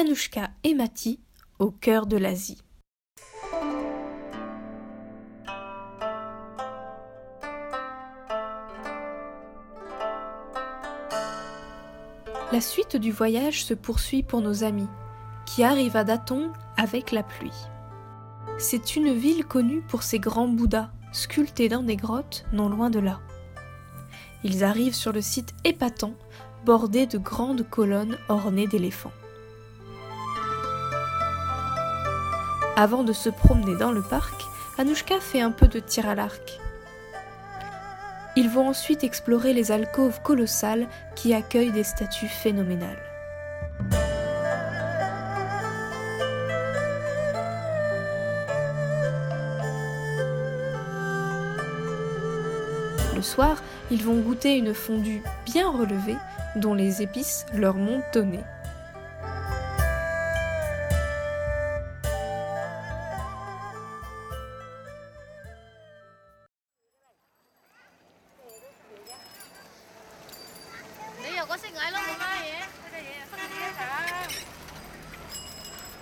Anouchka et Mati au cœur de l'Asie. La suite du voyage se poursuit pour nos amis, qui arrivent à Datong avec la pluie. C'est une ville connue pour ses grands bouddhas, sculptés dans des grottes non loin de là. Ils arrivent sur le site épatant, bordé de grandes colonnes ornées d'éléphants. Avant de se promener dans le parc, Anouchka fait un peu de tir à l'arc. Ils vont ensuite explorer les alcôves colossales qui accueillent des statues phénoménales. Le soir, ils vont goûter une fondue bien relevée dont les épices leur montent au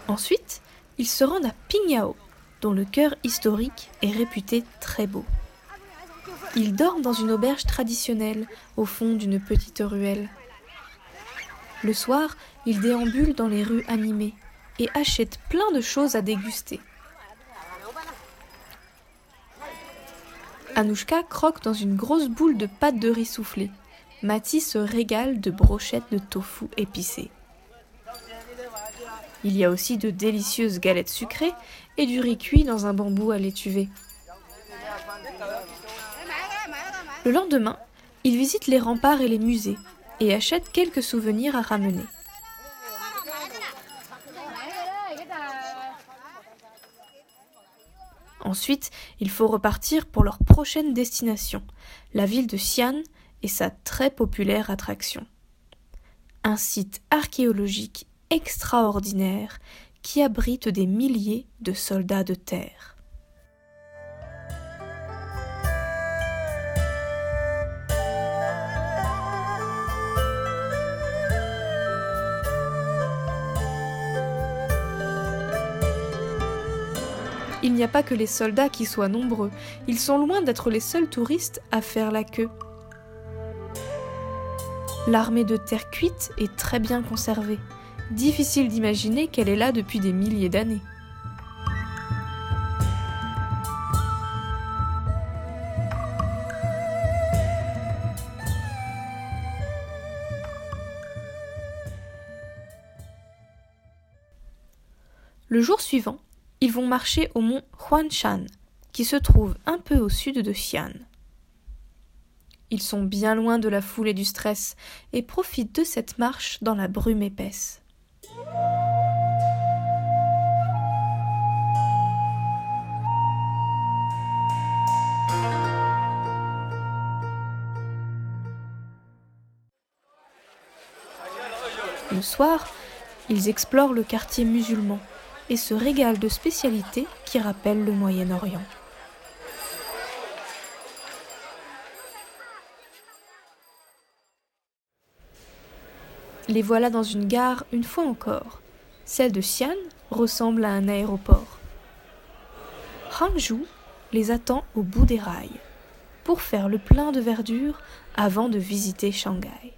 Ensuite, ils se rendent à Pingyao, dont le cœur historique est réputé très beau. Ils dorment dans une auberge traditionnelle au fond d'une petite ruelle. Le soir, ils déambulent dans les rues animées et achètent plein de choses à déguster. Anouchka croque dans une grosse boule de pâte de riz soufflée. Mati se régale de brochettes de tofu épicées. Il y a aussi de délicieuses galettes sucrées et du riz cuit dans un bambou à l'étuvée. Le lendemain, il visite les remparts et les musées et achète quelques souvenirs à ramener. Ensuite, il faut repartir pour leur prochaine destination, la ville de Xi'an et sa très populaire attraction. Un site archéologique extraordinaire qui abrite des milliers de soldats de terre. Il n'y a pas que les soldats qui soient nombreux, ils sont loin d'être les seuls touristes à faire la queue. L'armée de terre cuite est très bien conservée. Difficile d'imaginer qu'elle est là depuis des milliers d'années. Le jour suivant, ils vont marcher au mont Huanshan, qui se trouve un peu au sud de Xi'an. Ils sont bien loin de la foule et du stress et profitent de cette marche dans la brume épaisse. Le soir, ils explorent le quartier musulman et se régalent de spécialités qui rappellent le Moyen-Orient. Les voilà dans une gare une fois encore. Celle de Xi'an ressemble à un aéroport. Hangzhou les attend au bout des rails pour faire le plein de verdure avant de visiter Shanghai.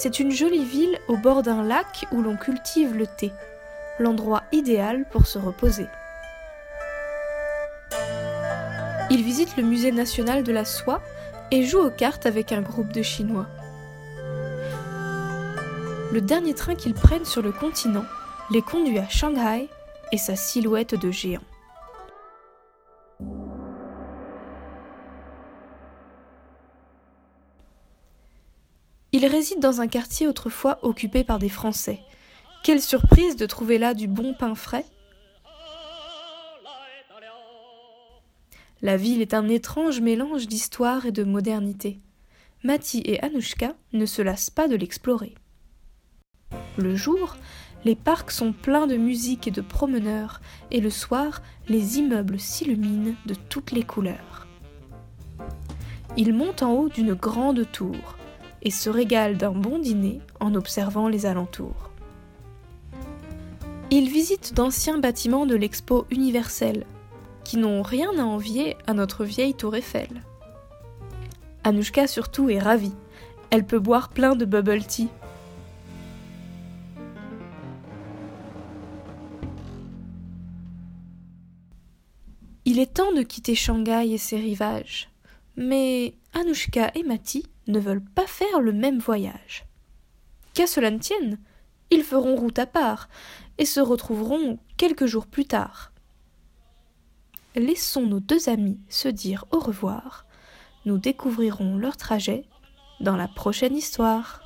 C'est une jolie ville au bord d'un lac où l'on cultive le thé, l'endroit idéal pour se reposer. Ils visitent le musée national de la soie et jouent aux cartes avec un groupe de Chinois. Le dernier train qu'ils prennent sur le continent les conduit à Shanghai et sa silhouette de géant. Ils résident dans un quartier autrefois occupé par des Français. Quelle surprise de trouver là du bon pain frais La ville est un étrange mélange d'histoire et de modernité. Mati et Anouchka ne se lassent pas de l'explorer. Le jour, les parcs sont pleins de musique et de promeneurs, et le soir, les immeubles s'illuminent de toutes les couleurs. Ils montent en haut d'une grande tour et se régalent d'un bon dîner en observant les alentours. Ils visitent d'anciens bâtiments de l'expo universelle, qui n'ont rien à envier à notre vieille tour Eiffel. Anouchka surtout est ravie. Elle peut boire plein de bubble tea. Il est temps de quitter Shanghai et ses rivages. Mais Anouchka et Mati ne veulent pas faire le même voyage. Qu'à cela ne tienne, ils feront route à part et se retrouveront quelques jours plus tard. Laissons nos deux amis se dire au revoir. Nous découvrirons leur trajet dans la prochaine histoire.